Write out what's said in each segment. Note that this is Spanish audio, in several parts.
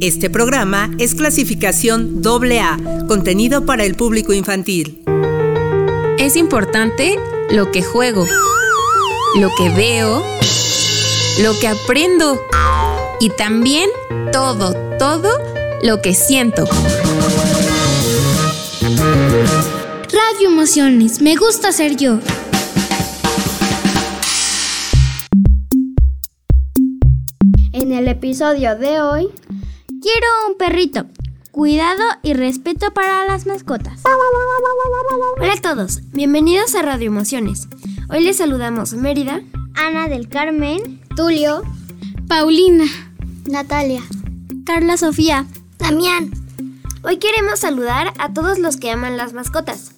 Este programa es clasificación AA, contenido para el público infantil. Es importante lo que juego, lo que veo, lo que aprendo y también todo, todo lo que siento. Radio Emociones, me gusta ser yo. En el episodio de hoy, quiero un perrito. Cuidado y respeto para las mascotas. Hola a todos, bienvenidos a Radio Emociones. Hoy les saludamos Mérida, Ana del Carmen, Tulio, Paulina, Natalia, Carla Sofía, Damián. Hoy queremos saludar a todos los que aman las mascotas.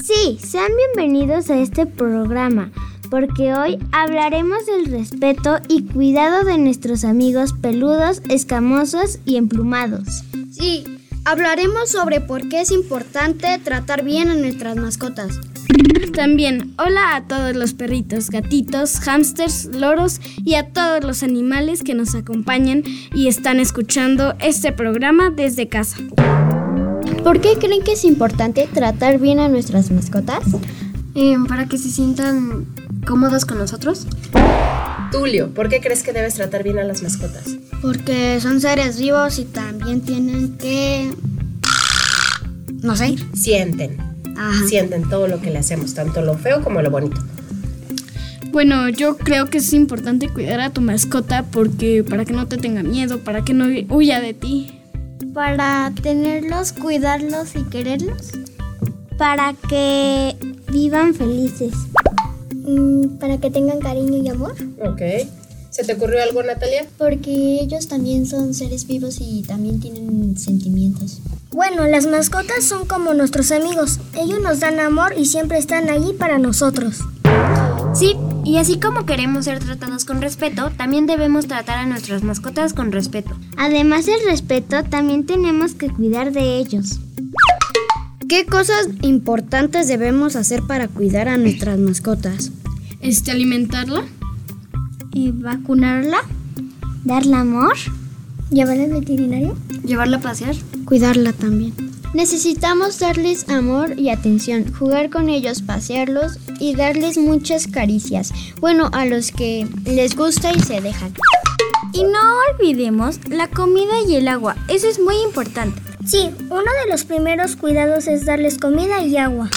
Sí, sean bienvenidos a este programa, porque hoy hablaremos del respeto y cuidado de nuestros amigos peludos, escamosos y emplumados. Sí, hablaremos sobre por qué es importante tratar bien a nuestras mascotas. También, hola a todos los perritos, gatitos, hámsters, loros y a todos los animales que nos acompañan y están escuchando este programa desde casa. ¿Por qué creen que es importante tratar bien a nuestras mascotas? Eh, para que se sientan cómodos con nosotros. Tulio, ¿por qué crees que debes tratar bien a las mascotas? Porque son seres vivos y también tienen que... No sé. Sienten. Ajá. Sienten todo lo que le hacemos, tanto lo feo como lo bonito. Bueno, yo creo que es importante cuidar a tu mascota porque para que no te tenga miedo, para que no huya de ti. Para tenerlos, cuidarlos y quererlos. Para que vivan felices. Mm, para que tengan cariño y amor. Ok. ¿Se te ocurrió algo, Natalia? Porque ellos también son seres vivos y también tienen sentimientos. Bueno, las mascotas son como nuestros amigos. Ellos nos dan amor y siempre están allí para nosotros. Sí, y así como queremos ser tratados con respeto, también debemos tratar a nuestras mascotas con respeto. Además del respeto, también tenemos que cuidar de ellos. ¿Qué cosas importantes debemos hacer para cuidar a nuestras mascotas? Este, alimentarla, ¿Y vacunarla? ¿Darle amor? ¿Llevarla al veterinario? Llevarla a pasear. Cuidarla también. Necesitamos darles amor y atención, jugar con ellos, pasearlos y darles muchas caricias. Bueno, a los que les gusta y se dejan. Y no olvidemos la comida y el agua, eso es muy importante. Sí, uno de los primeros cuidados es darles comida y agua.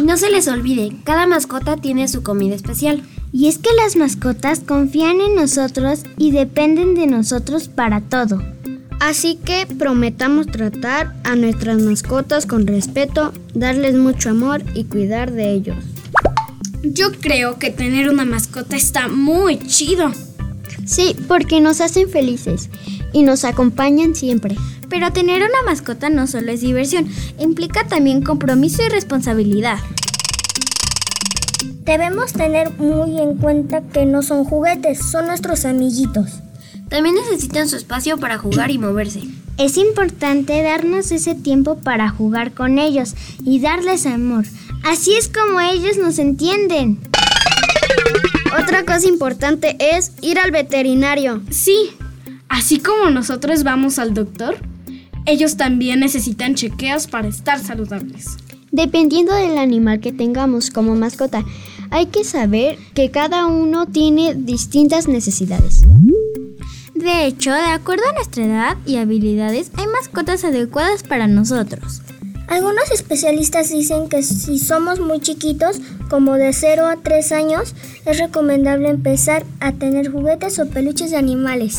Y no se les olvide, cada mascota tiene su comida especial. Y es que las mascotas confían en nosotros y dependen de nosotros para todo. Así que prometamos tratar a nuestras mascotas con respeto, darles mucho amor y cuidar de ellos. Yo creo que tener una mascota está muy chido. Sí, porque nos hacen felices y nos acompañan siempre. Pero tener una mascota no solo es diversión, implica también compromiso y responsabilidad. Debemos tener muy en cuenta que no son juguetes, son nuestros amiguitos. También necesitan su espacio para jugar y moverse. Es importante darnos ese tiempo para jugar con ellos y darles amor. Así es como ellos nos entienden. Otra cosa importante es ir al veterinario. Sí, así como nosotros vamos al doctor, ellos también necesitan chequeos para estar saludables. Dependiendo del animal que tengamos como mascota, hay que saber que cada uno tiene distintas necesidades. De hecho, de acuerdo a nuestra edad y habilidades, hay mascotas adecuadas para nosotros. Algunos especialistas dicen que si somos muy chiquitos, como de 0 a 3 años, es recomendable empezar a tener juguetes o peluches de animales.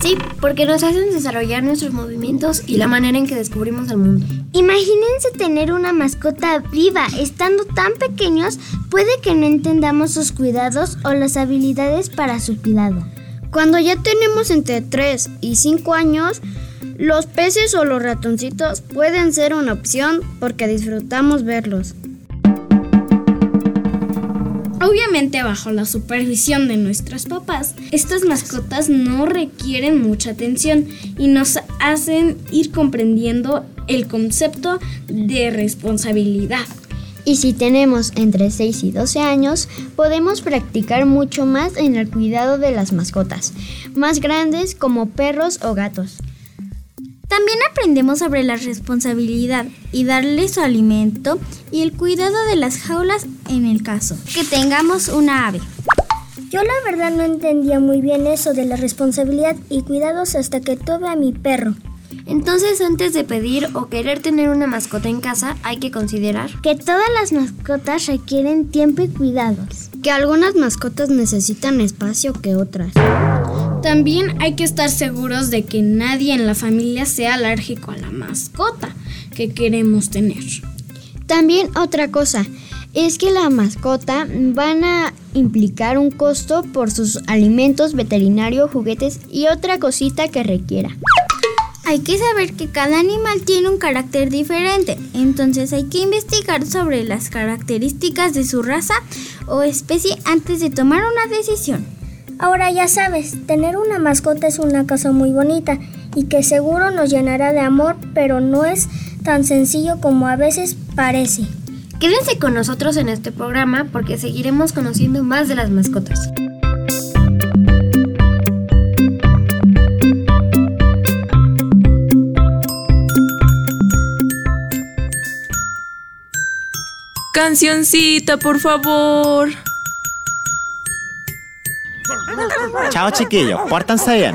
Sí, porque nos hacen desarrollar nuestros movimientos y la manera en que descubrimos el mundo. Imagínense tener una mascota viva. Estando tan pequeños, puede que no entendamos sus cuidados o las habilidades para su cuidado. Cuando ya tenemos entre 3 y 5 años, los peces o los ratoncitos pueden ser una opción porque disfrutamos verlos. Obviamente bajo la supervisión de nuestros papás, estas mascotas no requieren mucha atención y nos hacen ir comprendiendo el concepto de responsabilidad. Y si tenemos entre 6 y 12 años, podemos practicar mucho más en el cuidado de las mascotas, más grandes como perros o gatos. También aprendemos sobre la responsabilidad y darle su alimento y el cuidado de las jaulas en el caso que tengamos una ave. Yo la verdad no entendía muy bien eso de la responsabilidad y cuidados hasta que tuve a mi perro. Entonces, antes de pedir o querer tener una mascota en casa, hay que considerar que todas las mascotas requieren tiempo y cuidados. Que algunas mascotas necesitan espacio que otras. También hay que estar seguros de que nadie en la familia sea alérgico a la mascota que queremos tener. También otra cosa, es que la mascota van a implicar un costo por sus alimentos, veterinario, juguetes y otra cosita que requiera. Hay que saber que cada animal tiene un carácter diferente, entonces hay que investigar sobre las características de su raza o especie antes de tomar una decisión. Ahora ya sabes, tener una mascota es una cosa muy bonita y que seguro nos llenará de amor, pero no es tan sencillo como a veces parece. Quédense con nosotros en este programa porque seguiremos conociendo más de las mascotas. Cancioncita, por favor. Chao chiquillos, pórtanse bien.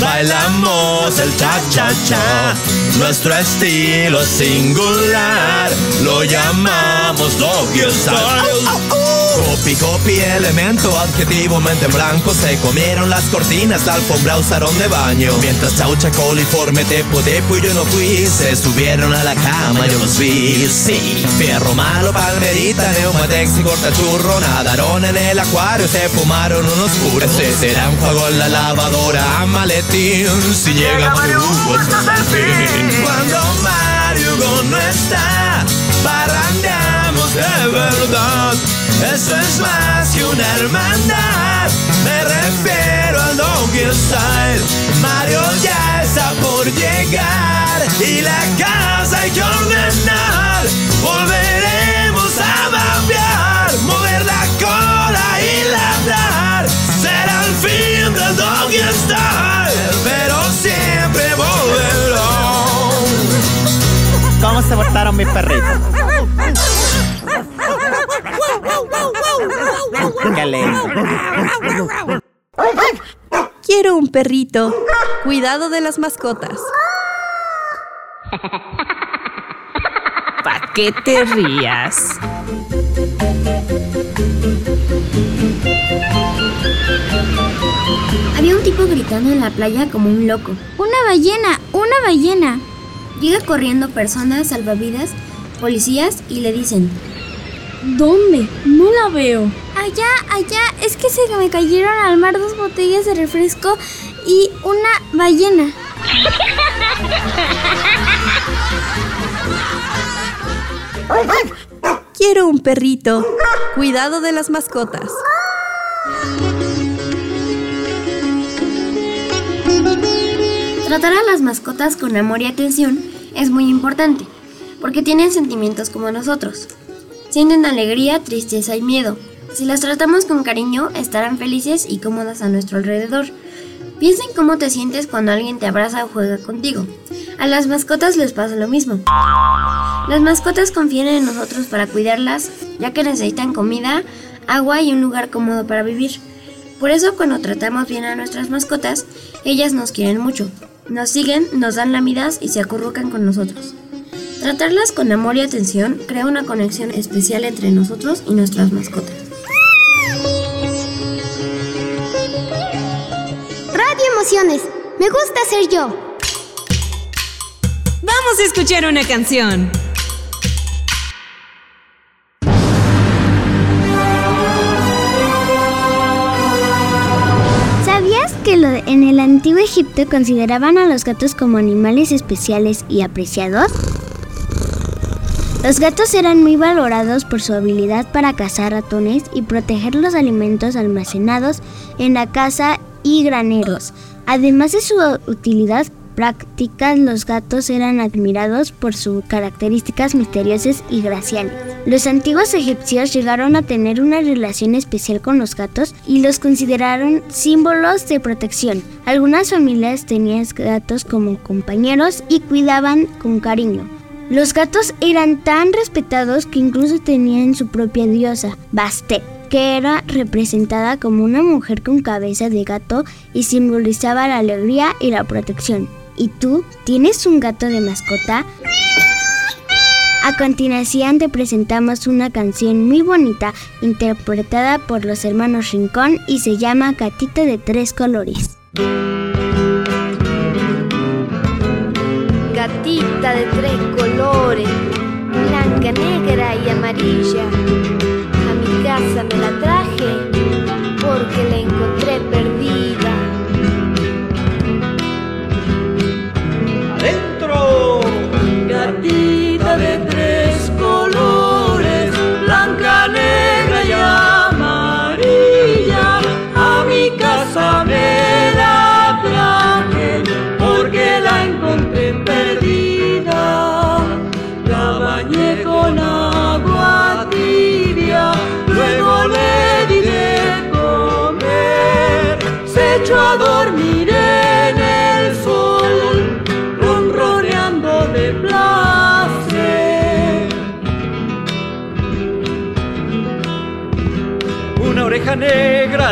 bailamos el cha-cha-cha. Nuestro estilo es singular, lo llamamos Doggy Style. Copy, copy, elemento, adjetivo, mente en blanco. Se comieron las cortinas, la alfombra usaron de baño. Mientras chaucha, coliforme, tepo, tepo y yo no fui. Se subieron a la cama, yo los vi, sí Fierro malo, palmerita, neumatex y cortachurro Nadaron en el acuario, se fumaron unos puros Se será un juego en la lavadora, maletín. Si llega Mario Hugo, este es el fin Cuando Mario no está, parrandeamos de verdad eso es más que una hermandad. Me refiero al Doggy Style. Mario ya está por llegar y la casa hay que ordenar. Volveremos a babear, mover la cola y ladrar. Será el fin del Doggy Style, pero siempre volverán. ¿Cómo se portaron mis perritos? Quiero un perrito. Cuidado de las mascotas. ¿Para qué te rías? Había un tipo gritando en la playa como un loco. Una ballena, una ballena. Llega corriendo personas, salvavidas, policías y le dicen, ¿Dónde? No la veo. Allá, allá, es que se me cayeron al mar dos botellas de refresco y una ballena. Quiero un perrito. Cuidado de las mascotas. Tratar a las mascotas con amor y atención es muy importante, porque tienen sentimientos como nosotros. Sienten alegría, tristeza y miedo. Si las tratamos con cariño, estarán felices y cómodas a nuestro alrededor. Piensa en cómo te sientes cuando alguien te abraza o juega contigo. A las mascotas les pasa lo mismo. Las mascotas confían en nosotros para cuidarlas, ya que necesitan comida, agua y un lugar cómodo para vivir. Por eso cuando tratamos bien a nuestras mascotas, ellas nos quieren mucho. Nos siguen, nos dan lamidas y se acurrucan con nosotros. Tratarlas con amor y atención crea una conexión especial entre nosotros y nuestras mascotas. Radio Emociones, me gusta ser yo. Vamos a escuchar una canción. ¿Sabías que en el antiguo Egipto consideraban a los gatos como animales especiales y apreciados? Los gatos eran muy valorados por su habilidad para cazar ratones y proteger los alimentos almacenados en la casa y graneros. Además de su utilidad práctica, los gatos eran admirados por sus características misteriosas y graciales. Los antiguos egipcios llegaron a tener una relación especial con los gatos y los consideraron símbolos de protección. Algunas familias tenían gatos como compañeros y cuidaban con cariño. Los gatos eran tan respetados que incluso tenían su propia diosa, Bastet, que era representada como una mujer con cabeza de gato y simbolizaba la alegría y la protección. ¿Y tú tienes un gato de mascota? A continuación te presentamos una canción muy bonita interpretada por los hermanos Rincón y se llama Gatito de tres colores. Gatita de tres colores, blanca, negra y amarilla. A mi casa me la traje porque la encontré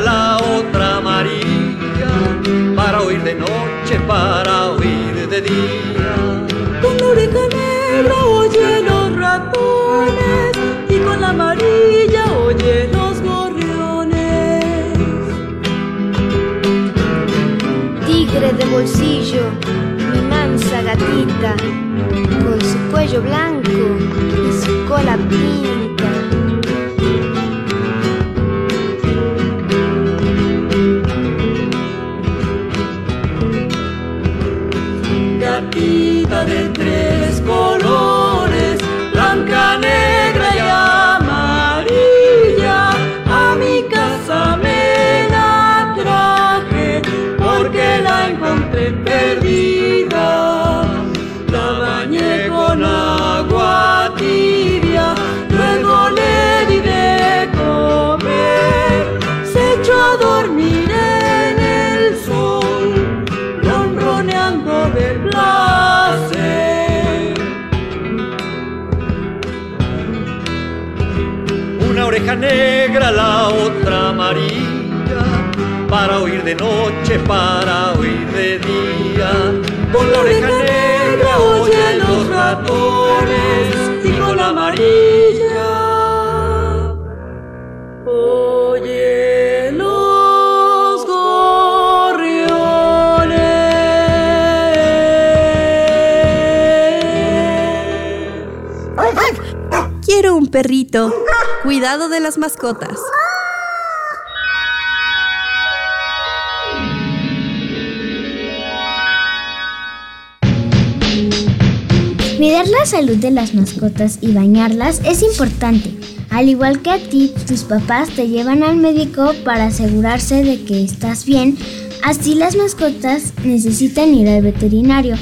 la otra amarilla, para oír de noche, para oír de día. Con la oreja negra oye los ratones y con la amarilla oye los gorriones. Tigre de bolsillo, mi mansa gatita, con su cuello blanco y su cola pinta. Oreja negra, la otra amarilla, para oír de noche, para oír de día. Con la oreja negra oye los ratones y con la amarilla oye los gorriones. Quiero un perrito. Cuidado de las mascotas. Cuidar la salud de las mascotas y bañarlas es importante. Al igual que a ti, tus papás te llevan al médico para asegurarse de que estás bien. Así las mascotas necesitan ir al veterinario.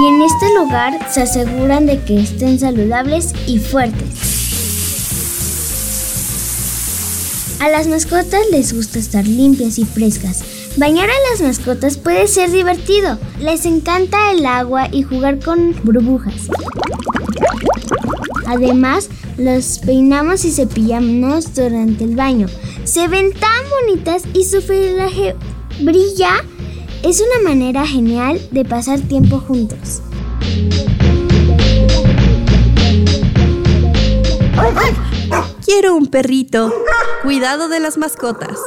Y en este lugar se aseguran de que estén saludables y fuertes. A las mascotas les gusta estar limpias y frescas. Bañar a las mascotas puede ser divertido. Les encanta el agua y jugar con burbujas. Además, los peinamos y cepillamos durante el baño. Se ven tan bonitas y su pelaje brilla. Es una manera genial de pasar tiempo juntos. Quiero un perrito. Cuidado de las mascotas.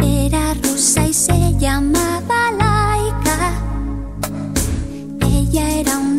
Era rusa y se llamaba Laika. Ella era una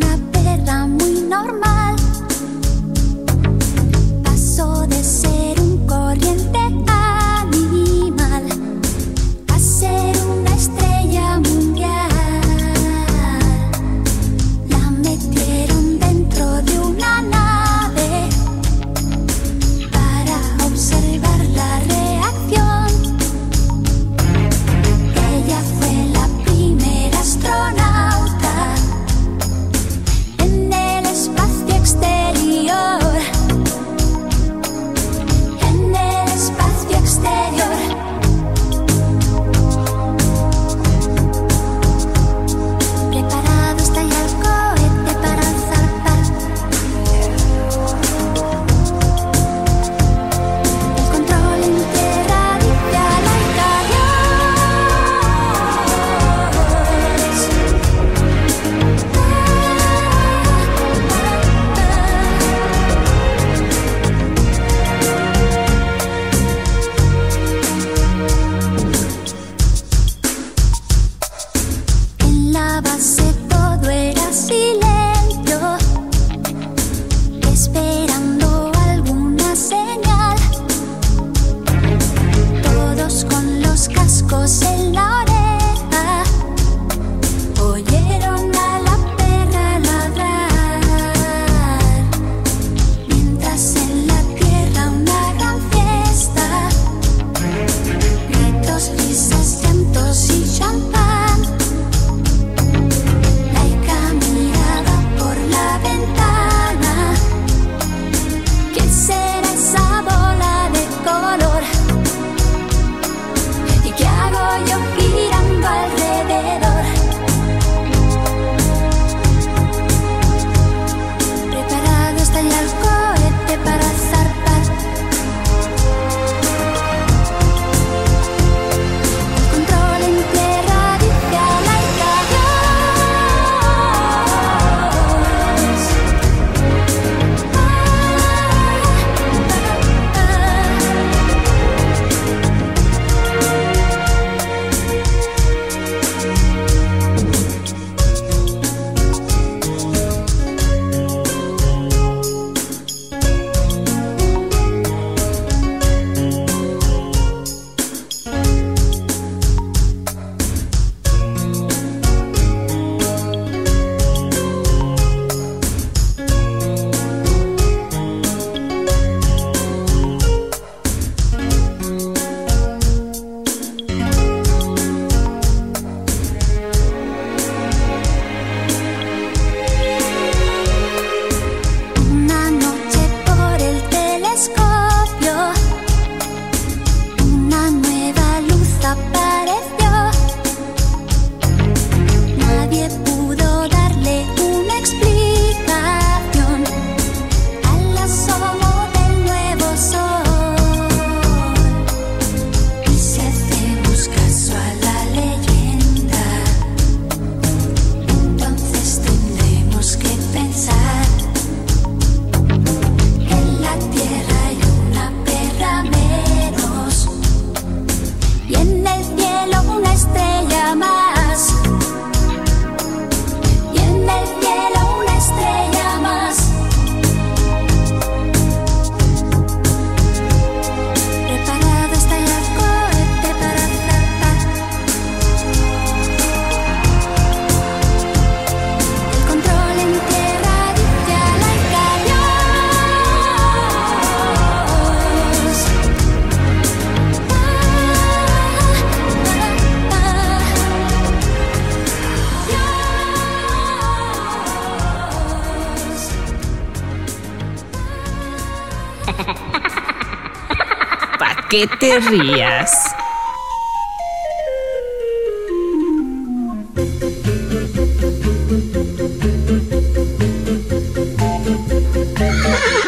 que te rías.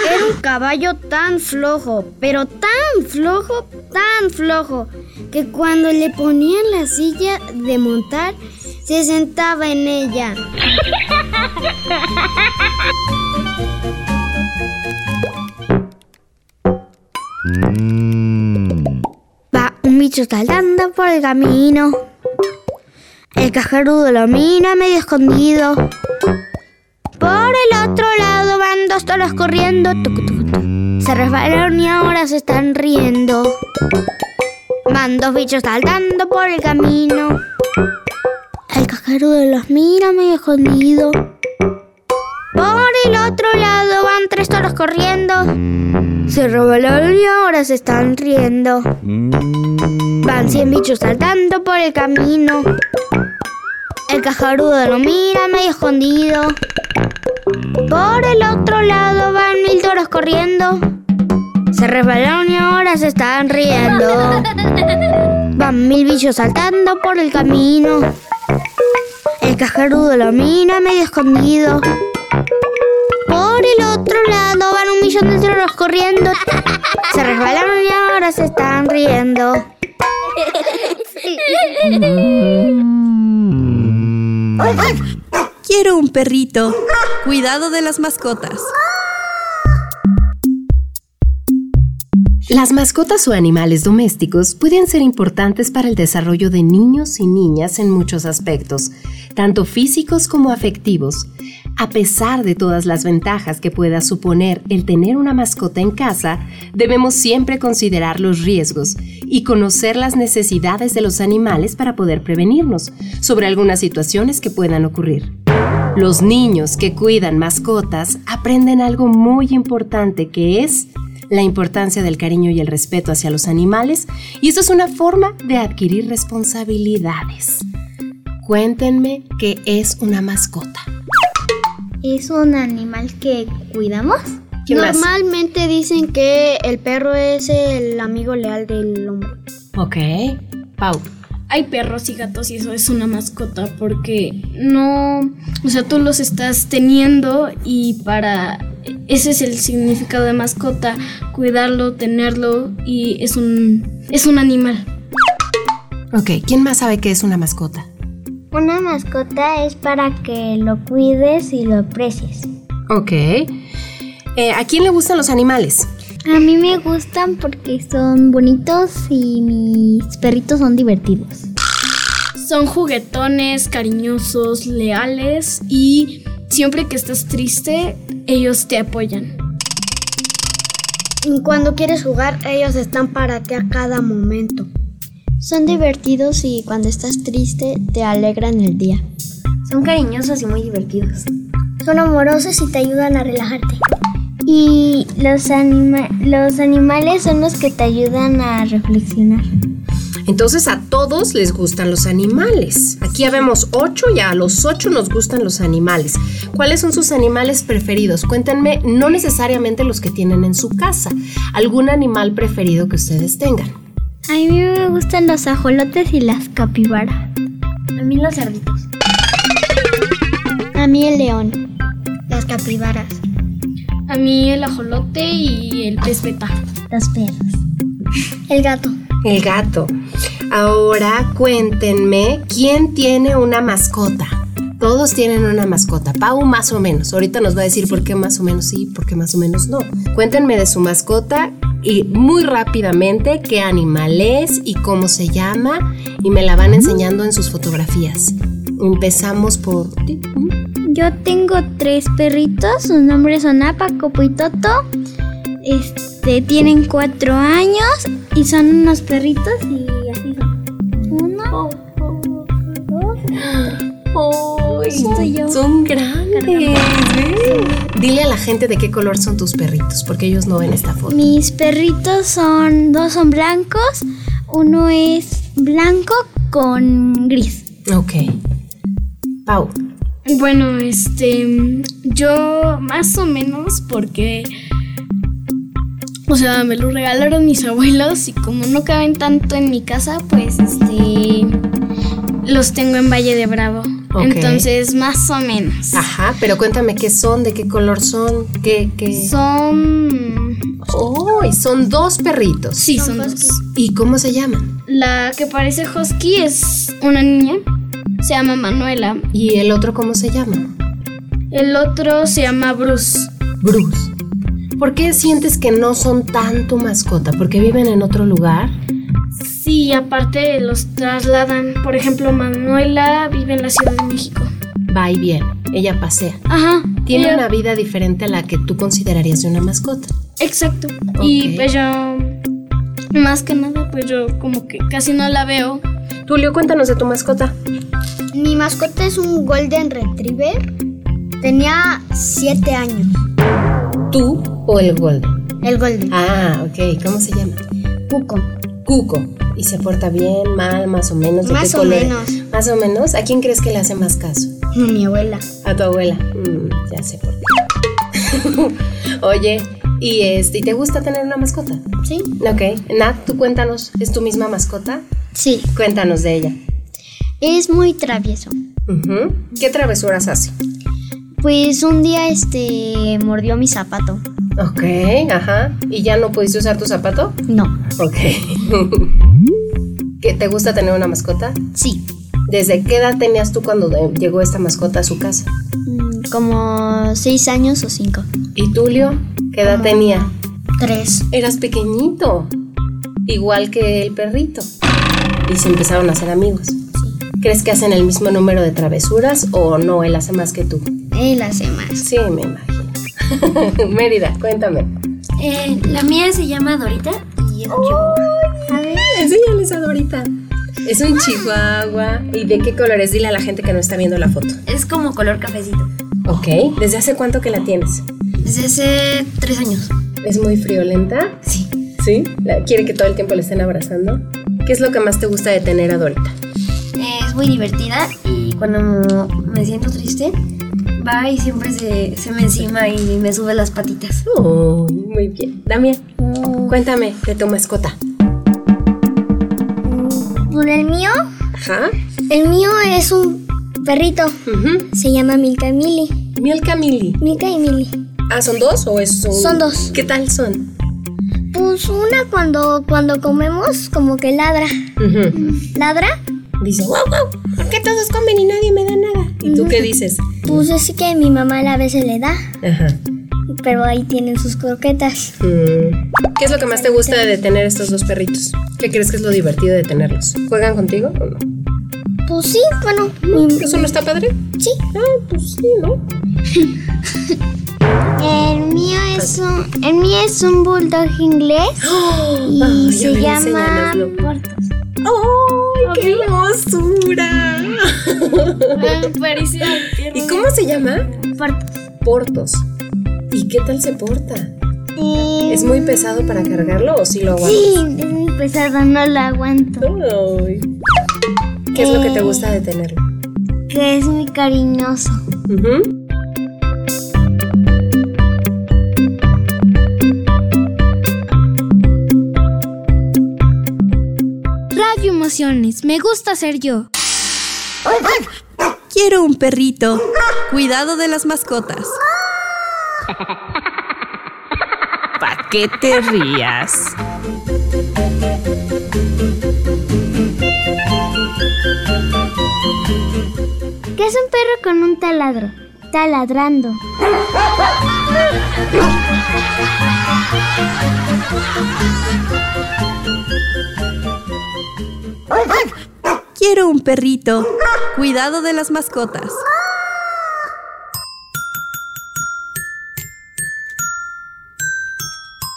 Era un caballo tan flojo, pero tan flojo, tan flojo, que cuando le ponían la silla de montar, se sentaba en ella. Un bicho saltando por el camino. El cajarudo lo mira medio escondido. Por el otro lado van dos toros corriendo. Se resbalaron y ahora se están riendo. Van dos bichos saltando por el camino. El cajarudo los mira medio escondido. Por el otro lado tres toros corriendo. Se resbalaron y ahora se están riendo. Van cien bichos saltando por el camino. El cajarudo lo mira medio escondido. Por el otro lado van mil toros corriendo. Se resbalaron y ahora se están riendo. Van mil bichos saltando por el camino. El cajarudo lo mira medio escondido. Otro lado van un millón de toros corriendo. Se resbalaron y ahora se están riendo. Quiero un perrito. Cuidado de las mascotas. Las mascotas o animales domésticos pueden ser importantes para el desarrollo de niños y niñas en muchos aspectos, tanto físicos como afectivos. A pesar de todas las ventajas que pueda suponer el tener una mascota en casa, debemos siempre considerar los riesgos y conocer las necesidades de los animales para poder prevenirnos sobre algunas situaciones que puedan ocurrir. Los niños que cuidan mascotas aprenden algo muy importante que es la importancia del cariño y el respeto hacia los animales y esto es una forma de adquirir responsabilidades. Cuéntenme qué es una mascota. ¿Es un animal que cuidamos? ¿Quién más? Normalmente dicen que el perro es el amigo leal del hombre. Ok. Pau. Hay perros y gatos y eso es una mascota porque no, o sea, tú los estás teniendo y para ese es el significado de mascota, cuidarlo, tenerlo y es un es un animal. Ok, ¿quién más sabe qué es una mascota? Una mascota es para que lo cuides y lo aprecies. Ok. Eh, ¿A quién le gustan los animales? A mí me gustan porque son bonitos y mis perritos son divertidos. Son juguetones, cariñosos, leales y siempre que estás triste, ellos te apoyan. Y cuando quieres jugar, ellos están para ti a cada momento. Son divertidos y cuando estás triste te alegran el día. Son cariñosos y muy divertidos. Son amorosos y te ayudan a relajarte. Y los, anima- los animales son los que te ayudan a reflexionar. Entonces a todos les gustan los animales. Aquí ya vemos ocho y a los ocho nos gustan los animales. ¿Cuáles son sus animales preferidos? Cuéntenme, no necesariamente los que tienen en su casa. ¿Algún animal preferido que ustedes tengan? A mí me gustan los ajolotes y las capibaras. A mí los cerditos. A mí el león. Las capibaras. A mí el ajolote y el pez beta. Los perros. El gato. El gato. Ahora cuéntenme, ¿quién tiene una mascota? Todos tienen una mascota. Pau más o menos. Ahorita nos va a decir por qué más o menos sí, por qué más o menos no. Cuéntenme de su mascota y muy rápidamente qué animal es y cómo se llama y me la van enseñando en sus fotografías. Empezamos por ti. Yo tengo tres perritos, sus nombres son Apa, Copo y Toto. Este, tienen cuatro años y son unos perritos y así son. Uno, dos, Soy yo. Son grandes. Dile a la gente de qué color son tus perritos, porque ellos no ven esta foto. Mis perritos son, dos son blancos, uno es blanco con gris. Ok. Pau. Bueno, este, yo más o menos porque o sea, me lo regalaron mis abuelos y como no caben tanto en mi casa, pues este los tengo en Valle de Bravo. Entonces, más o menos. Ajá, pero cuéntame qué son, de qué color son, qué, qué... Son... Oh, y son dos perritos. Sí, son dos. ¿Y cómo se llaman? La que parece husky es una niña, se llama Manuela. ¿Y el otro cómo se llama? El otro se llama Bruce. Bruce. ¿Por qué sientes que no son tan tu mascota? ¿Porque viven en otro lugar? Sí, aparte los trasladan. Por ejemplo, Manuela vive en la Ciudad de México. Va y viene, ella pasea. Ajá. Tiene ella- una vida diferente a la que tú considerarías de una mascota. Exacto. Y pues yo, más que nada, pues yo como que casi no la veo. Tulio, cuéntanos de tu mascota. Mi mascota es un Golden Retriever. Tenía 7 años. ¿Tú o el Golden? El Golden. Ah, ok. ¿Cómo se llama? Cuco. Cuco. ¿Y se porta bien, mal, más o menos? ¿De Más o menos. Más o menos. ¿A quién crees que le hace más caso? Mi abuela. A tu abuela. Mm, ya sé por qué. Oye, ¿y este, ¿y te gusta tener una mascota? Sí. Ok. Nat, tú cuéntanos, ¿es tu misma mascota? Sí. Cuéntanos de ella. Es muy travieso. ¿Qué travesuras hace? Pues un día este mordió mi zapato. Ok, ajá. ¿Y ya no pudiste usar tu zapato? No. Ok. ¿Qué te gusta tener una mascota? Sí. ¿Desde qué edad tenías tú cuando de- llegó esta mascota a su casa? Mm, Como seis años o cinco. ¿Y Tulio? ¿Qué edad tenía? Tres. Eras pequeñito, igual que el perrito. Y se empezaron a hacer amigos. ¿Crees que hacen el mismo número de travesuras o no? Él hace más que tú. Él hace más. Sí, me imagino. Mérida, cuéntame. Eh, la mía se llama Dorita y es ver. Enséñales a Dorita. Es un chihuahua. ¿Y de qué color es? Dile a la gente que no está viendo la foto. Es como color cafecito. Ok. ¿Desde hace cuánto que la tienes? Desde hace tres años. ¿Es muy friolenta? Sí. ¿Sí? ¿Quiere que todo el tiempo le estén abrazando? ¿Qué es lo que más te gusta de tener a Dorita? Eh, es muy divertida y cuando me siento triste, va y siempre se, se me encima y me sube las patitas. Oh, muy bien. Damián, cuéntame de tu mascota. Por el mío, Ajá. el mío es un perrito. Ujú. Se llama Milka y Mili. Milka Mili. Milka y Mili. Ah, ¿son dos o es un...? Son dos. ¿Qué tal son? Pues una cuando, cuando comemos como que ladra. ¿Ladra? Dice, wow, wow, ¿por qué todos comen y nadie me da nada? ¿Y tú qué dices? Pues es que mi mamá a veces le da. Ajá. Pero ahí tienen sus croquetas. Mm. ¿Qué es lo que más te gusta de tener estos dos perritos? ¿Qué crees que es lo divertido de tenerlos? ¿Juegan contigo o no? Pues sí, bueno. ¿Eso no está padre? Sí. Ah, pues sí, ¿no? El mío es un, el mío es un bulldog inglés y se llama. Portos. ¡Ay, qué hermosura! ¿Y cómo se llama? Portos. Portos. ¿Y qué tal se porta? Eh, ¿Es muy pesado para cargarlo o sí lo aguantas? Sí, es muy pesado, no lo aguanto. ¿Qué es lo que te gusta de tenerlo? Que es muy cariñoso. Ujú. Radio Emociones, me gusta ser yo. Quiero un perrito. Cuidado de las mascotas. ¿Para qué te rías? ¿Qué es un perro con un taladro? Taladrando. Quiero un perrito. Cuidado de las mascotas.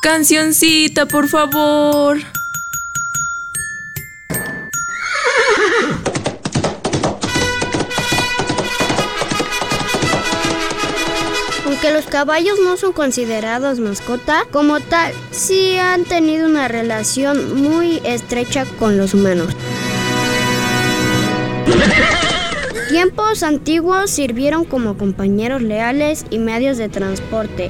Cancioncita, por favor. Aunque los caballos no son considerados mascota, como tal, sí han tenido una relación muy estrecha con los humanos. Tiempos antiguos sirvieron como compañeros leales y medios de transporte.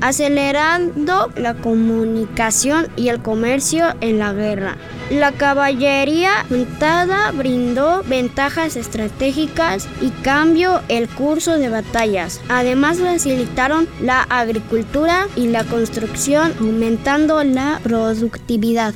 Acelerando la comunicación y el comercio en la guerra. La caballería juntada brindó ventajas estratégicas y cambió el curso de batallas. Además facilitaron la agricultura y la construcción, aumentando la productividad.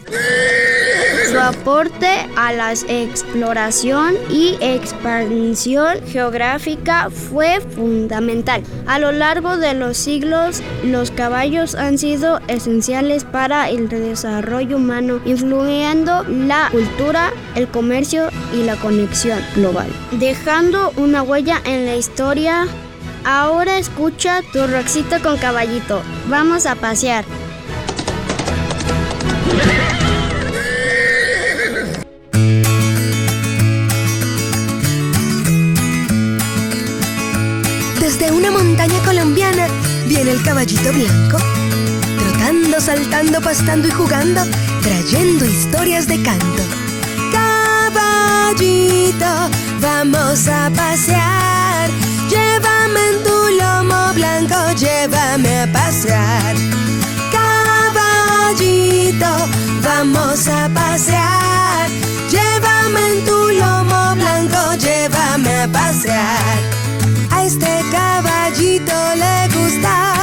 Su aporte a la exploración y expansión geográfica fue fundamental. A lo largo de los siglos, los caballos han sido esenciales para el desarrollo humano, influyendo la cultura, el comercio y la conexión global, dejando una huella en la historia. Ahora escucha tu roxito con caballito. Vamos a pasear. El caballito blanco, trotando, saltando, pastando y jugando, trayendo historias de canto. Caballito, vamos a pasear, llévame en tu lomo blanco, llévame a pasear. Caballito, vamos a pasear, llévame en tu lomo blanco, llévame a pasear. A este caballito le gusta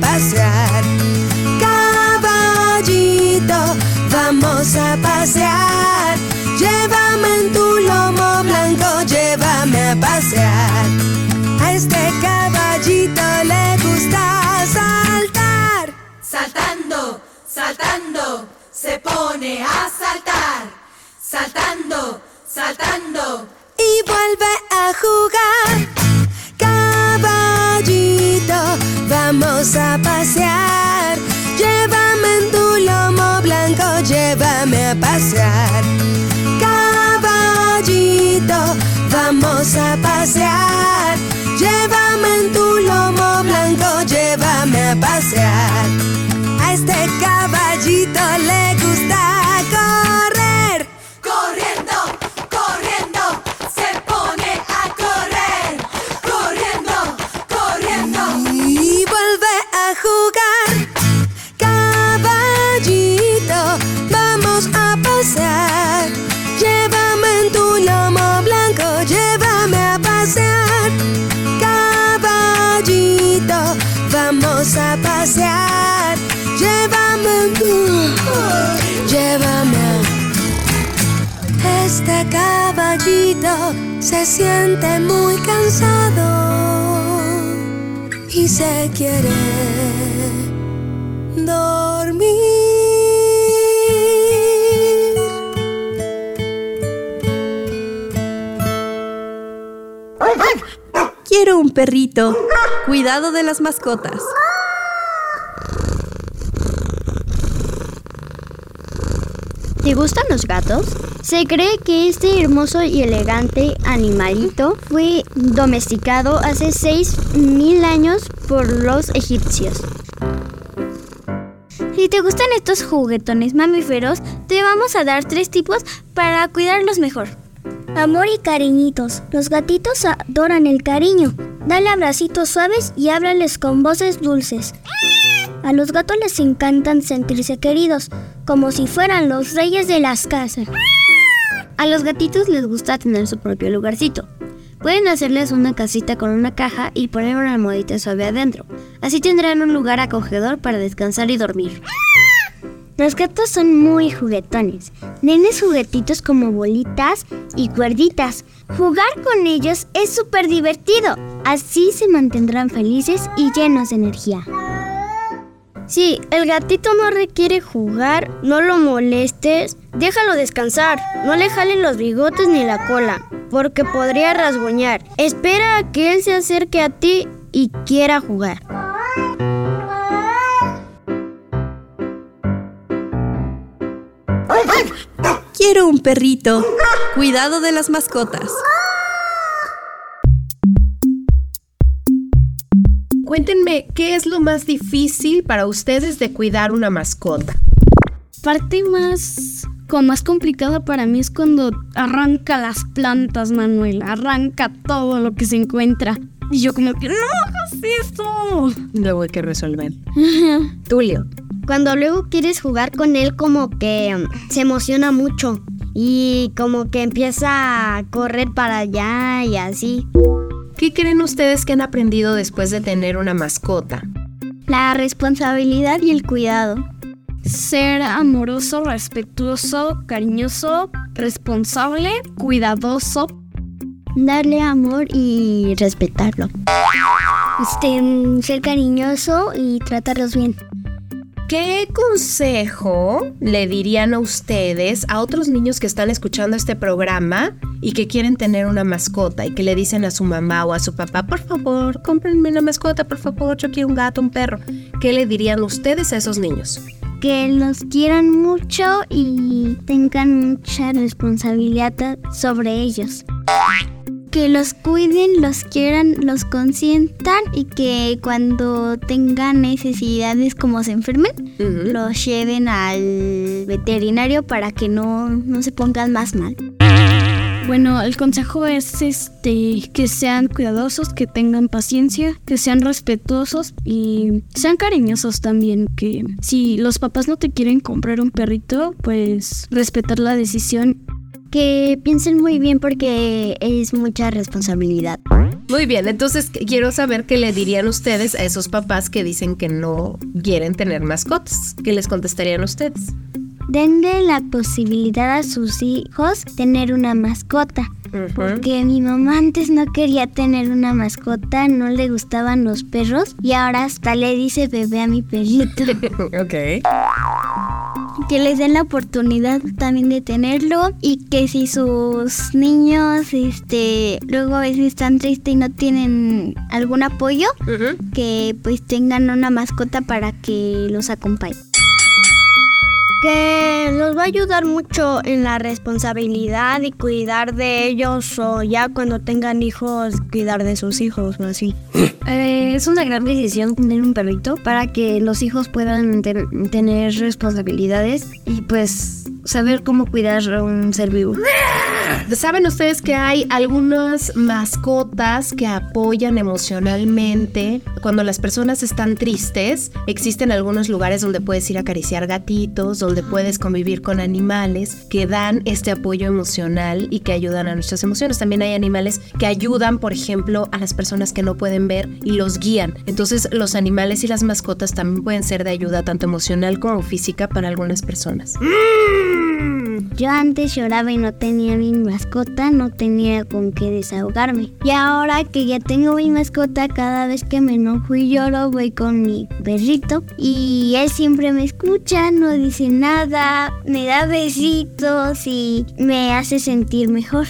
pasear. Caballito, vamos a pasear. Llévame en tu lomo blanco, llévame a pasear. A este caballito le gusta saltar. Saltando, saltando, se pone a saltar. Saltando, saltando. y vuelve a jugar. Vamos a pasear. Llévame en tu lomo blanco, llévame a pasear. Caballito, vamos a pasear. Llévame en tu lomo blanco, llévame a pasear. A este caballito le gusta caballito se siente muy cansado y se quiere dormir. Quiero un perrito. Cuidado de las mascotas. ¿Te gustan los gatos? Se cree que este hermoso y elegante animalito fue domesticado hace 6.000 años por los egipcios. Si te gustan estos juguetones mamíferos, te vamos a dar tres tipos para cuidarlos mejor. Amor y cariñitos. Los gatitos adoran el cariño. Dale abracitos suaves y háblales con voces dulces. A los gatos les encantan sentirse queridos, como si fueran los reyes de las casas. A los gatitos les gusta tener su propio lugarcito. Pueden hacerles una casita con una caja y poner una almohadita suave adentro. Así tendrán un lugar acogedor para descansar y dormir. Los gatos son muy juguetones. Nenes juguetitos como bolitas y cuerditas. Jugar con ellos es súper divertido. Así se mantendrán felices y llenos de energía. Si el gatito no requiere jugar, no lo molestes, déjalo descansar. No le jalen los bigotes ni la cola, porque podría rasguñar. Espera a que él se acerque a ti y quiera jugar. Quiero un perrito. Cuidado de las mascotas. Cuéntenme, ¿qué es lo más difícil para ustedes de cuidar una mascota? Parte más con más complicada para mí es cuando arranca las plantas, Manuel. Arranca todo lo que se encuentra. Y yo como que, no hagas eso. Luego hay que resolver. Tulio. Cuando luego quieres jugar con él como que mm, se emociona mucho y como que empieza a correr para allá y así. ¿Qué creen ustedes que han aprendido después de tener una mascota? La responsabilidad y el cuidado. Ser amoroso, respetuoso, cariñoso, responsable, cuidadoso. Darle amor y respetarlo. Este, ser cariñoso y tratarlos bien. ¿Qué consejo le dirían a ustedes a otros niños que están escuchando este programa y que quieren tener una mascota y que le dicen a su mamá o a su papá, por favor, cómprenme una mascota, por favor, yo quiero un gato, un perro? ¿Qué le dirían ustedes a esos niños? Que los quieran mucho y tengan mucha responsabilidad sobre ellos. Que los cuiden, los quieran, los consientan y que cuando tengan necesidades como se enfermen, los lleven al veterinario para que no, no se pongan más mal. Bueno, el consejo es este que sean cuidadosos, que tengan paciencia, que sean respetuosos y sean cariñosos también, que si los papás no te quieren comprar un perrito, pues respetar la decisión. Que piensen muy bien porque es mucha responsabilidad. Muy bien, entonces quiero saber qué le dirían ustedes a esos papás que dicen que no quieren tener mascotas. ¿Qué les contestarían ustedes? Denle la posibilidad a sus hijos tener una mascota. Porque mi mamá antes no quería tener una mascota, no le gustaban los perros y ahora hasta le dice bebé a mi perrito. ok. Que les den la oportunidad también de tenerlo y que si sus niños este luego a veces están tristes y no tienen algún apoyo, que pues tengan una mascota para que los acompañe. Que los va a ayudar mucho en la responsabilidad y cuidar de ellos o ya cuando tengan hijos, cuidar de sus hijos o así. Eh, es una gran decisión tener un perrito para que los hijos puedan ten- tener responsabilidades y pues saber cómo cuidar a un ser vivo. ¿Saben ustedes que hay algunas mascotas que apoyan emocionalmente? Cuando las personas están tristes, existen algunos lugares donde puedes ir a acariciar gatitos, donde puedes convivir con animales que dan este apoyo emocional y que ayudan a nuestras emociones. También hay animales que ayudan, por ejemplo, a las personas que no pueden ver y los guían. Entonces, los animales y las mascotas también pueden ser de ayuda tanto emocional como física para algunas personas. Yo antes lloraba y no tenía mi mascota, no tenía con qué desahogarme. Y ahora que ya tengo mi mascota, cada vez que me enojo y lloro, voy con mi perrito. Y él siempre me escucha, no dice nada, me da besitos y me hace sentir mejor.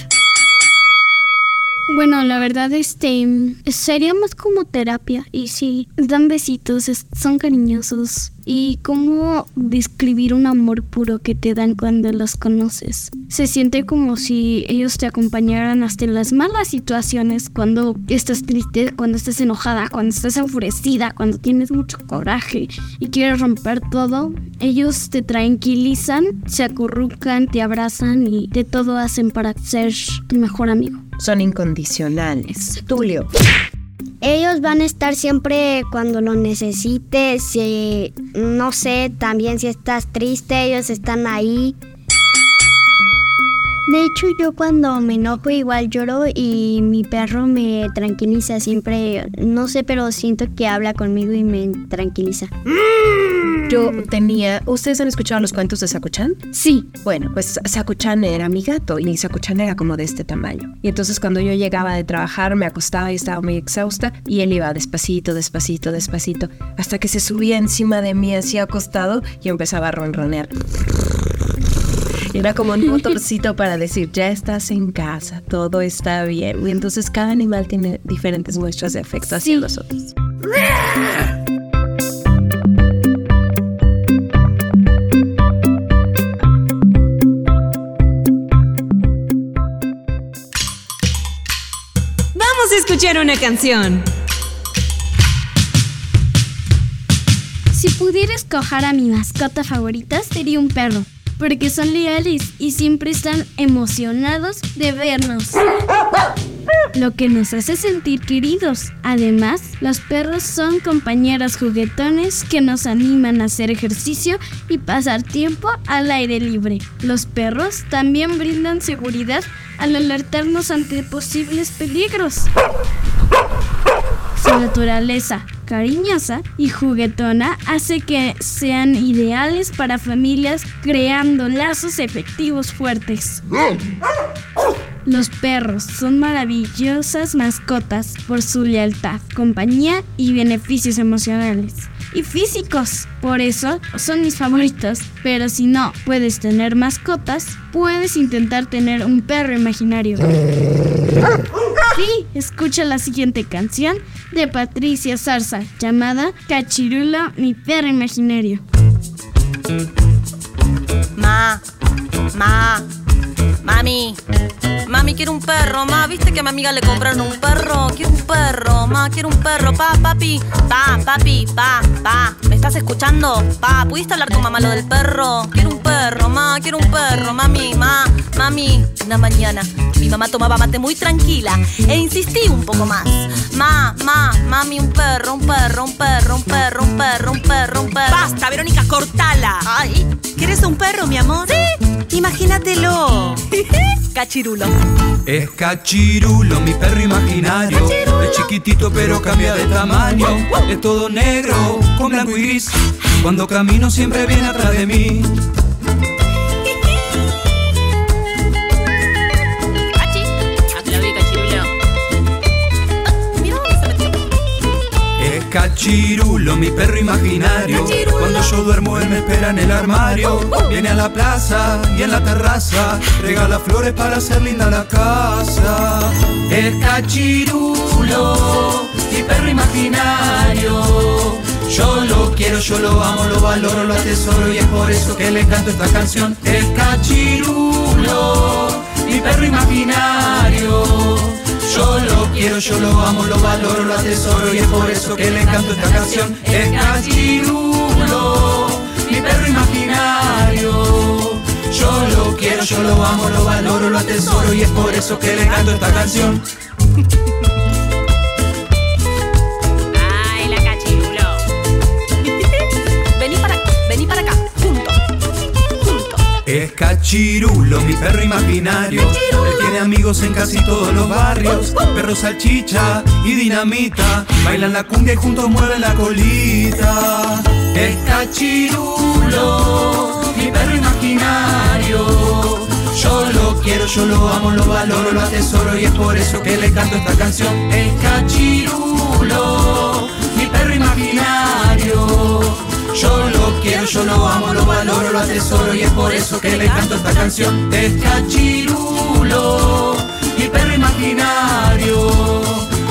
Bueno, la verdad, este sería más como terapia. Y sí, dan besitos, es- son cariñosos. Y cómo describir un amor puro que te dan cuando los conoces. Se siente como si ellos te acompañaran hasta en las malas situaciones, cuando estás triste, cuando estás enojada, cuando estás enfurecida, cuando tienes mucho coraje y quieres romper todo. Ellos te tranquilizan, se acurrucan, te abrazan y de todo hacen para ser tu mejor amigo. Son incondicionales. Tulio. Ellos van a estar siempre cuando lo necesites. Si, no sé, también si estás triste, ellos están ahí. De hecho, yo cuando me enojo igual lloro y mi perro me tranquiliza siempre. No sé, pero siento que habla conmigo y me tranquiliza. Yo tenía. ¿Ustedes han escuchado los cuentos de Sakuchan? Sí. Bueno, pues Sakuchan era mi gato y Sakuchan era como de este tamaño. Y entonces cuando yo llegaba de trabajar me acostaba y estaba muy exhausta y él iba despacito, despacito, despacito, hasta que se subía encima de mí así acostado y empezaba a ronronear. Era como un motorcito para decir, ya estás en casa, todo está bien. Y entonces cada animal tiene diferentes muestras de afecto hacia nosotros. Vamos a escuchar una canción. Si pudiera escoger a mi mascota favorita, sería un perro, porque son leales y siempre están emocionados de vernos. Lo que nos hace sentir queridos. Además, los perros son compañeros juguetones que nos animan a hacer ejercicio y pasar tiempo al aire libre. Los perros también brindan seguridad al alertarnos ante posibles peligros. Su naturaleza cariñosa y juguetona hace que sean ideales para familias creando lazos efectivos fuertes. Los perros son maravillosas mascotas por su lealtad, compañía y beneficios emocionales y físicos. Por eso son mis favoritos. Pero si no puedes tener mascotas, puedes intentar tener un perro imaginario. Sí, escucha la siguiente canción de Patricia Zarza llamada Cachirulo, mi perro imaginario. Ma, ma, mami, mami quiero un perro, ma, viste que a mi amiga le compraron un perro, quiero un perro, ma, quiero un perro, pa, papi, pa, papi, pa, pa, ¿me estás escuchando? Pa, ¿pudiste hablar con mamá lo del perro? Quiero un perro, ma, quiero un perro, mami, ma, mami, una mañana mi mamá tomaba mate muy tranquila e insistí un poco más. Ma, ma, mami, un perro, un perro, un perro, un perro, un perro, un perro, un perro. Basta, Verónica, cortala. Ay, ¿Quieres un perro, mi amor? Sí. Imagínatelo. cachirulo. Es cachirulo, mi perro imaginario. Es chiquitito pero cambia de tamaño. Es todo negro, con blanco y gris. Cuando camino siempre viene atrás de mí. Cachirulo, mi perro imaginario. Cuando yo duermo, él me espera en el armario. Viene a la plaza y en la terraza regala flores para hacer linda la casa. Es cachirulo, mi perro imaginario. Yo lo quiero, yo lo amo, lo valoro, lo atesoro y es por eso que le canto esta canción. Es cachirulo, mi perro imaginario. Yo lo quiero, yo lo amo, lo valoro, lo atesoro y es por eso que le canto esta canción. Es cachirulo, mi perro imaginario. Yo lo quiero, yo lo amo, lo valoro, lo atesoro y es por eso que le canto esta canción. Es cachirulo, mi perro imaginario. Él tiene amigos en casi todos los barrios. Perro salchicha y dinamita. Bailan la cumbia y juntos mueven la colita. Es cachirulo, mi perro imaginario. Yo lo quiero, yo lo amo, lo valoro, lo atesoro y es por eso que le canto esta canción. Es cachirulo, mi perro imaginario. Yo lo quiero, yo lo amo, lo valoro, lo atesoro y es por eso que le canto esta canción. Es cachirulo, mi perro imaginario.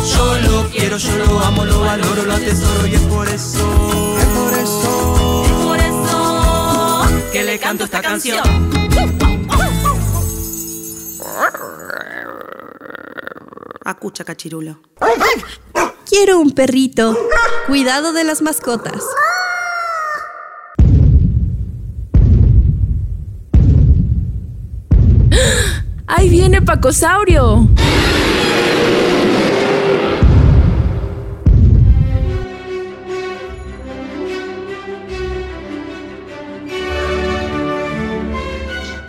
Yo lo quiero, yo lo amo, lo valoro, lo atesoro y es por eso. Es por eso. Es por eso que le canto esta canción. Acucha, cachirulo. Quiero un perrito. Cuidado de las mascotas. ¡Ahí viene Pacosaurio!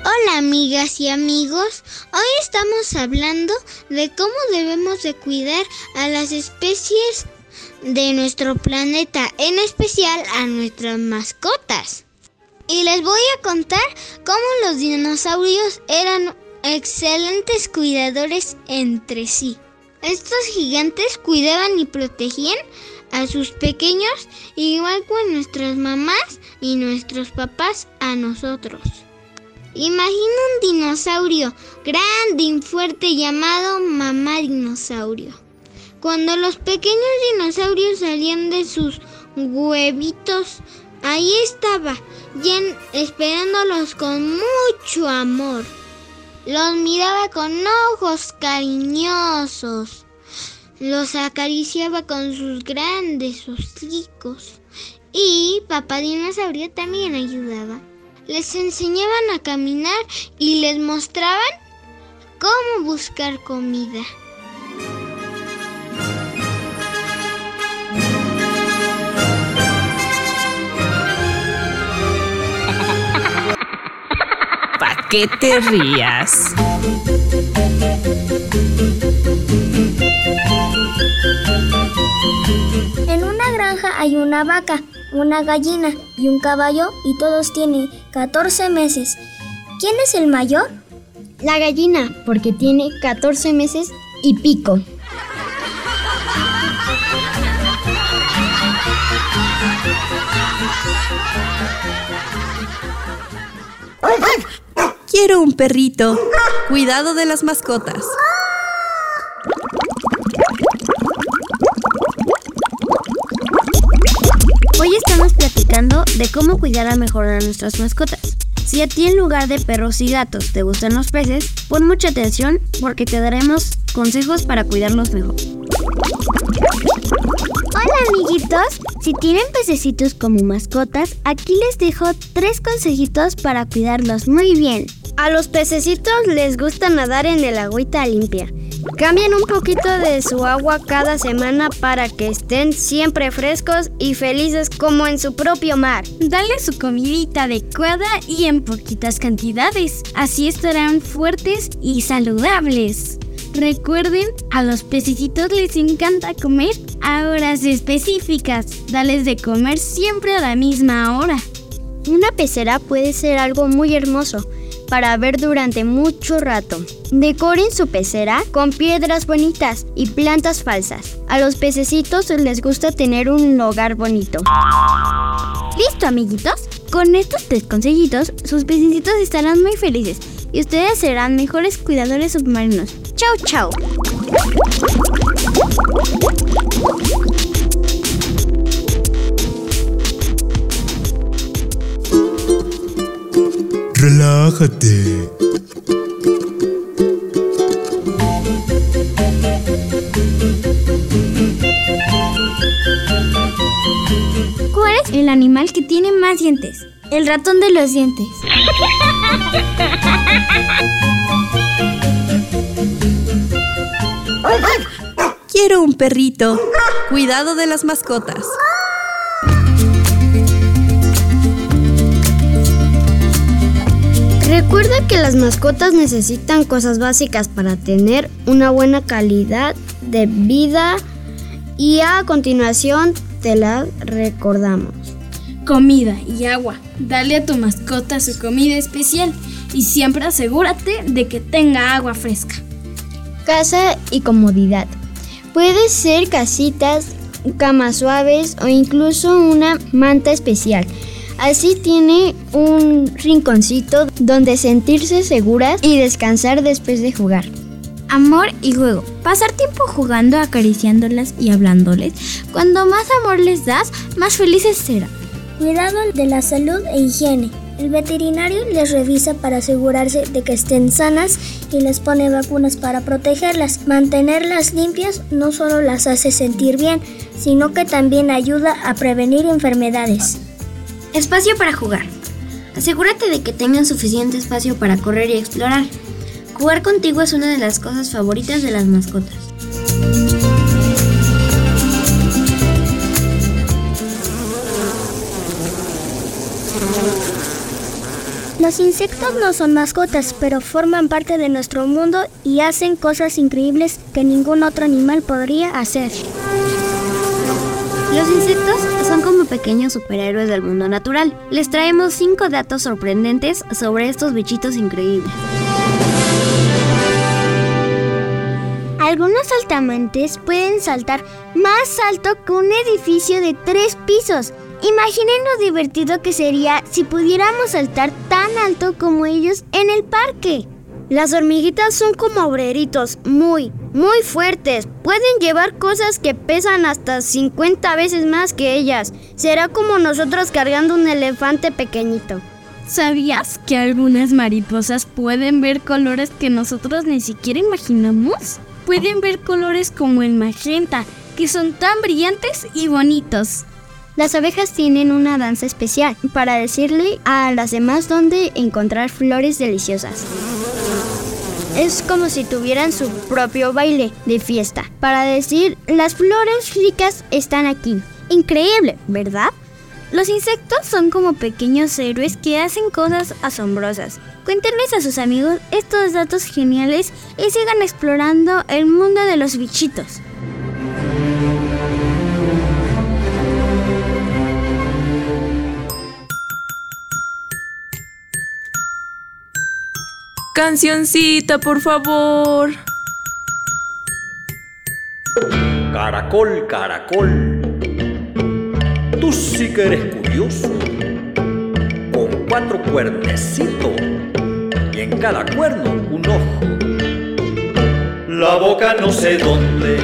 Hola amigas y amigos, hoy estamos hablando de cómo debemos de cuidar a las especies de nuestro planeta, en especial a nuestras mascotas. Y les voy a contar cómo los dinosaurios eran excelentes cuidadores entre sí. Estos gigantes cuidaban y protegían a sus pequeños igual que nuestras mamás y nuestros papás a nosotros. Imagina un dinosaurio grande y fuerte llamado mamá dinosaurio. Cuando los pequeños dinosaurios salían de sus huevitos, ahí estaba, Jen esperándolos con mucho amor. Los miraba con ojos cariñosos. Los acariciaba con sus grandes hocicos. Y papá dinosaurio también ayudaba. Les enseñaban a caminar y les mostraban cómo buscar comida. Qué te rías? En una granja hay una vaca, una gallina y un caballo y todos tienen 14 meses. ¿Quién es el mayor? La gallina, porque tiene 14 meses y pico. Perrito. Cuidado de las mascotas. Hoy estamos platicando de cómo cuidar a mejorar a nuestras mascotas. Si a ti en lugar de perros y gatos te gustan los peces, pon mucha atención porque te daremos consejos para cuidarlos mejor. Hola amiguitos, si tienen pececitos como mascotas, aquí les dejo tres consejitos para cuidarlos muy bien. A los pececitos les gusta nadar en el agüita limpia. Cambien un poquito de su agua cada semana para que estén siempre frescos y felices como en su propio mar. Dale su comidita adecuada y en poquitas cantidades. Así estarán fuertes y saludables. Recuerden, a los pececitos les encanta comer a horas específicas. Dales de comer siempre a la misma hora. Una pecera puede ser algo muy hermoso para ver durante mucho rato. Decoren su pecera con piedras bonitas y plantas falsas. A los pececitos les gusta tener un hogar bonito. ¿Listo, amiguitos? Con estos tres consejitos, sus pececitos estarán muy felices y ustedes serán mejores cuidadores submarinos. ¡Chao, chao! Relájate. ¿Cuál es el animal que tiene más dientes? El ratón de los dientes. Quiero un perrito. Cuidado de las mascotas. Recuerda que las mascotas necesitan cosas básicas para tener una buena calidad de vida y a continuación te las recordamos. Comida y agua. Dale a tu mascota su comida especial y siempre asegúrate de que tenga agua fresca. Casa y comodidad. Puede ser casitas, camas suaves o incluso una manta especial. Así tiene un rinconcito donde sentirse seguras y descansar después de jugar. Amor y juego. Pasar tiempo jugando, acariciándolas y hablándoles. Cuando más amor les das, más felices serán. Cuidado de la salud e higiene. El veterinario les revisa para asegurarse de que estén sanas y les pone vacunas para protegerlas. Mantenerlas limpias no solo las hace sentir bien, sino que también ayuda a prevenir enfermedades. Espacio para jugar. Asegúrate de que tengan suficiente espacio para correr y explorar. Jugar contigo es una de las cosas favoritas de las mascotas. Los insectos no son mascotas, pero forman parte de nuestro mundo y hacen cosas increíbles que ningún otro animal podría hacer. Los insectos pequeños superhéroes del mundo natural. Les traemos 5 datos sorprendentes sobre estos bichitos increíbles. Algunos saltamontes pueden saltar más alto que un edificio de tres pisos. Imaginen lo divertido que sería si pudiéramos saltar tan alto como ellos en el parque. Las hormiguitas son como obreritos, muy, muy fuertes. Pueden llevar cosas que pesan hasta 50 veces más que ellas. Será como nosotros cargando un elefante pequeñito. ¿Sabías que algunas mariposas pueden ver colores que nosotros ni siquiera imaginamos? Pueden ver colores como el magenta, que son tan brillantes y bonitos. Las abejas tienen una danza especial para decirle a las demás dónde encontrar flores deliciosas. Es como si tuvieran su propio baile de fiesta para decir las flores ricas están aquí. Increíble, ¿verdad? Los insectos son como pequeños héroes que hacen cosas asombrosas. Cuéntenles a sus amigos estos datos geniales y sigan explorando el mundo de los bichitos. Cancioncita, por favor. Caracol, caracol, tú sí que eres curioso, con cuatro cuernecitos y en cada cuerno un ojo. La boca no sé dónde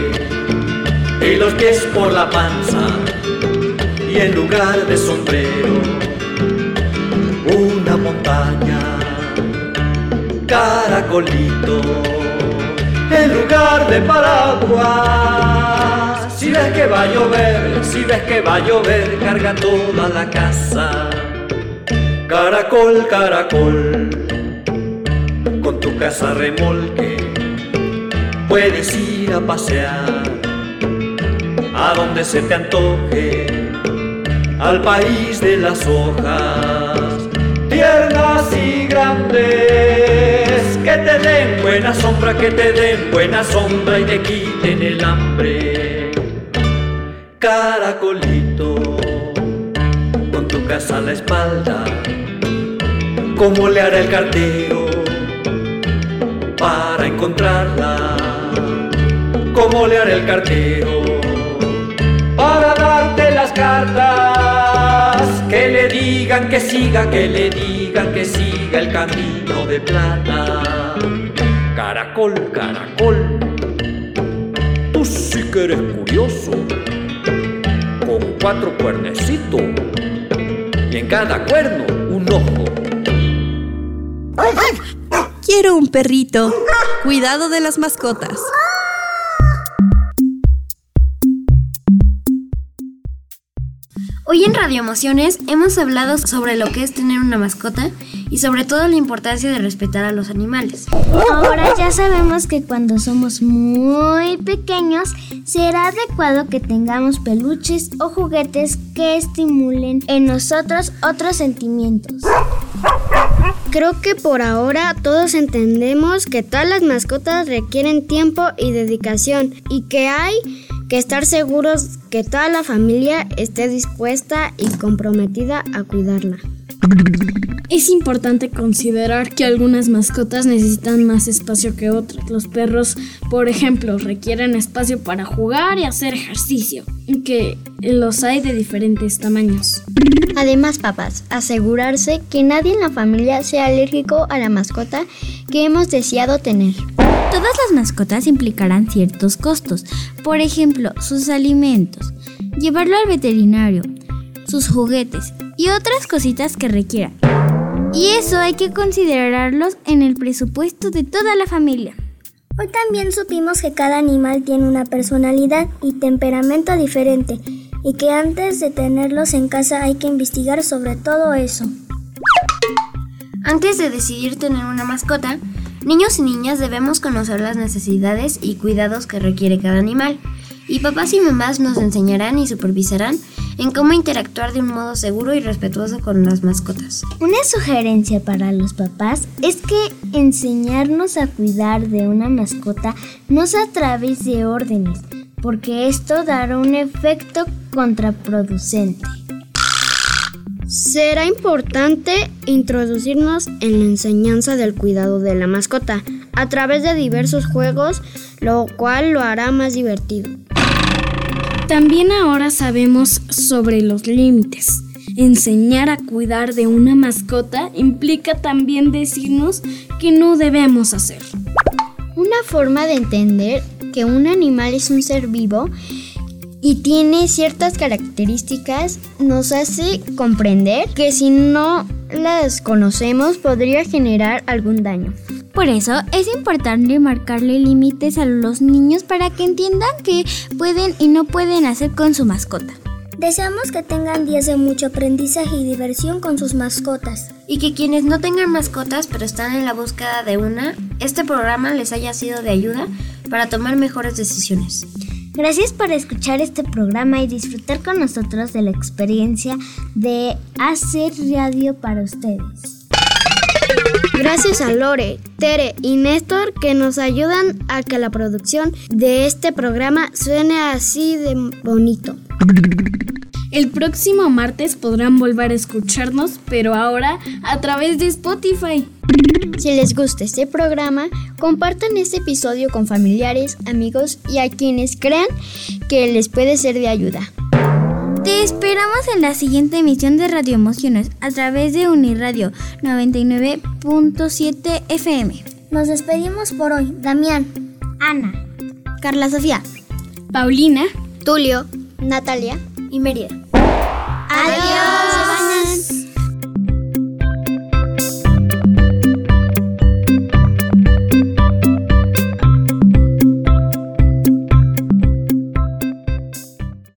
y los pies por la panza y en lugar de sombrero una montaña. Caracolito en lugar de paraguas. Si ves que va a llover, si ves que va a llover, carga toda la casa. Caracol, caracol, con tu casa remolque, puedes ir a pasear a donde se te antoje, al país de las hojas, tiernas y grandes, que te den buena sombra, que te den buena sombra y te quiten el hambre. Caracolito, con tu casa a la espalda, ¿cómo le hará el cartero para encontrarla? ¿Cómo le hará el cartero para darte las cartas? Que le digan que siga, que le digan que siga el camino de plata. Caracol, caracol, tú sí que eres curioso, con cuatro cuernecitos y en cada cuerno un ojo. Quiero un perrito. Cuidado de las mascotas. Hoy en Radio Emociones hemos hablado sobre lo que es tener una mascota y sobre todo la importancia de respetar a los animales. Ahora ya sabemos que cuando somos muy pequeños será adecuado que tengamos peluches o juguetes que estimulen en nosotros otros sentimientos. Creo que por ahora todos entendemos que todas las mascotas requieren tiempo y dedicación y que hay que estar seguros que toda la familia esté dispuesta y comprometida a cuidarla. Es importante considerar que algunas mascotas necesitan más espacio que otras. Los perros, por ejemplo, requieren espacio para jugar y hacer ejercicio, que los hay de diferentes tamaños. Además, papás, asegurarse que nadie en la familia sea alérgico a la mascota que hemos deseado tener. Todas las mascotas implicarán ciertos costos, por ejemplo, sus alimentos, llevarlo al veterinario, sus juguetes y otras cositas que requieran. Y eso hay que considerarlos en el presupuesto de toda la familia. Hoy también supimos que cada animal tiene una personalidad y temperamento diferente y que antes de tenerlos en casa hay que investigar sobre todo eso. Antes de decidir tener una mascota, niños y niñas debemos conocer las necesidades y cuidados que requiere cada animal. Y papás y mamás nos enseñarán y supervisarán en cómo interactuar de un modo seguro y respetuoso con las mascotas. Una sugerencia para los papás es que enseñarnos a cuidar de una mascota no sea a través de órdenes, porque esto dará un efecto contraproducente. Será importante introducirnos en la enseñanza del cuidado de la mascota a través de diversos juegos, lo cual lo hará más divertido. También ahora sabemos sobre los límites. Enseñar a cuidar de una mascota implica también decirnos que no debemos hacer. Una forma de entender que un animal es un ser vivo y tiene ciertas características nos hace comprender que si no las conocemos podría generar algún daño. Por eso es importante marcarle límites a los niños para que entiendan qué pueden y no pueden hacer con su mascota. Deseamos que tengan días de mucho aprendizaje y diversión con sus mascotas. Y que quienes no tengan mascotas pero están en la búsqueda de una, este programa les haya sido de ayuda para tomar mejores decisiones. Gracias por escuchar este programa y disfrutar con nosotros de la experiencia de hacer radio para ustedes. Gracias a Lore, Tere y Néstor que nos ayudan a que la producción de este programa suene así de bonito. El próximo martes podrán volver a escucharnos, pero ahora a través de Spotify. Si les gusta este programa, compartan este episodio con familiares, amigos y a quienes crean que les puede ser de ayuda. Te esperamos en la siguiente emisión de Radio Emociones a través de Uniradio 99.7 FM. Nos despedimos por hoy. Damián, Ana, Carla Sofía, Paulina, Tulio, Natalia y 안녕.